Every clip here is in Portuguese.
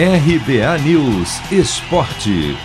RBA News Esporte.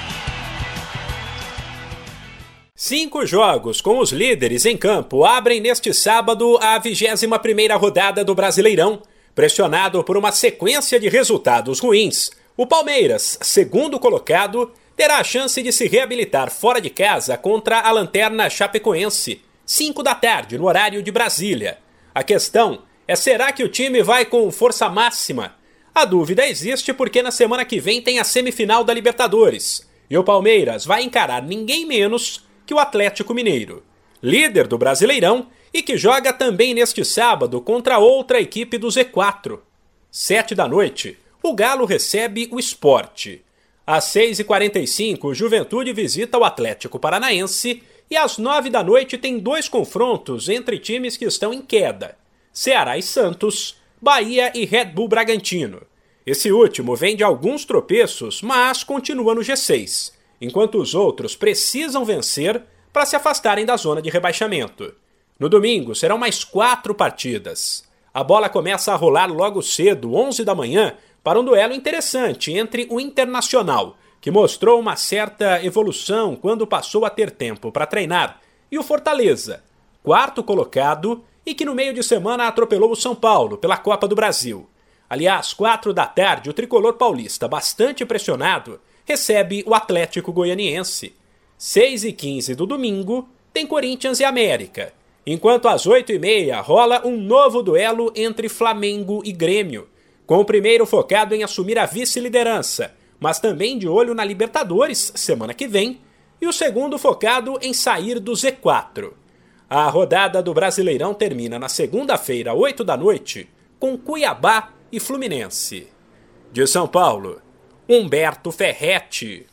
Cinco jogos com os líderes em campo abrem neste sábado a 21ª rodada do Brasileirão. Pressionado por uma sequência de resultados ruins, o Palmeiras, segundo colocado, terá a chance de se reabilitar fora de casa contra a Lanterna Chapecoense, 5 da tarde, no horário de Brasília. A questão é será que o time vai com força máxima? A dúvida existe porque na semana que vem tem a semifinal da Libertadores e o Palmeiras vai encarar ninguém menos que o Atlético Mineiro, líder do Brasileirão e que joga também neste sábado contra outra equipe do Z4. Sete da noite, o Galo recebe o esporte. Às 6h45, o Juventude visita o Atlético Paranaense e às 9 da noite tem dois confrontos entre times que estão em queda: Ceará e Santos, Bahia e Red Bull Bragantino. Esse último vem de alguns tropeços, mas continua no G6, enquanto os outros precisam vencer para se afastarem da zona de rebaixamento. No domingo serão mais quatro partidas. A bola começa a rolar logo cedo, 11 da manhã, para um duelo interessante entre o Internacional, que mostrou uma certa evolução quando passou a ter tempo para treinar, e o Fortaleza, quarto colocado e que no meio de semana atropelou o São Paulo pela Copa do Brasil. Aliás, quatro da tarde, o tricolor paulista, bastante pressionado, recebe o Atlético Goianiense. 6 e 15 do domingo, tem Corinthians e América. Enquanto às 8 e meia rola um novo duelo entre Flamengo e Grêmio com o primeiro focado em assumir a vice-liderança, mas também de olho na Libertadores semana que vem, e o segundo focado em sair do Z4. A rodada do Brasileirão termina na segunda-feira, 8 da noite, com Cuiabá e Fluminense. De São Paulo, Humberto Ferretti.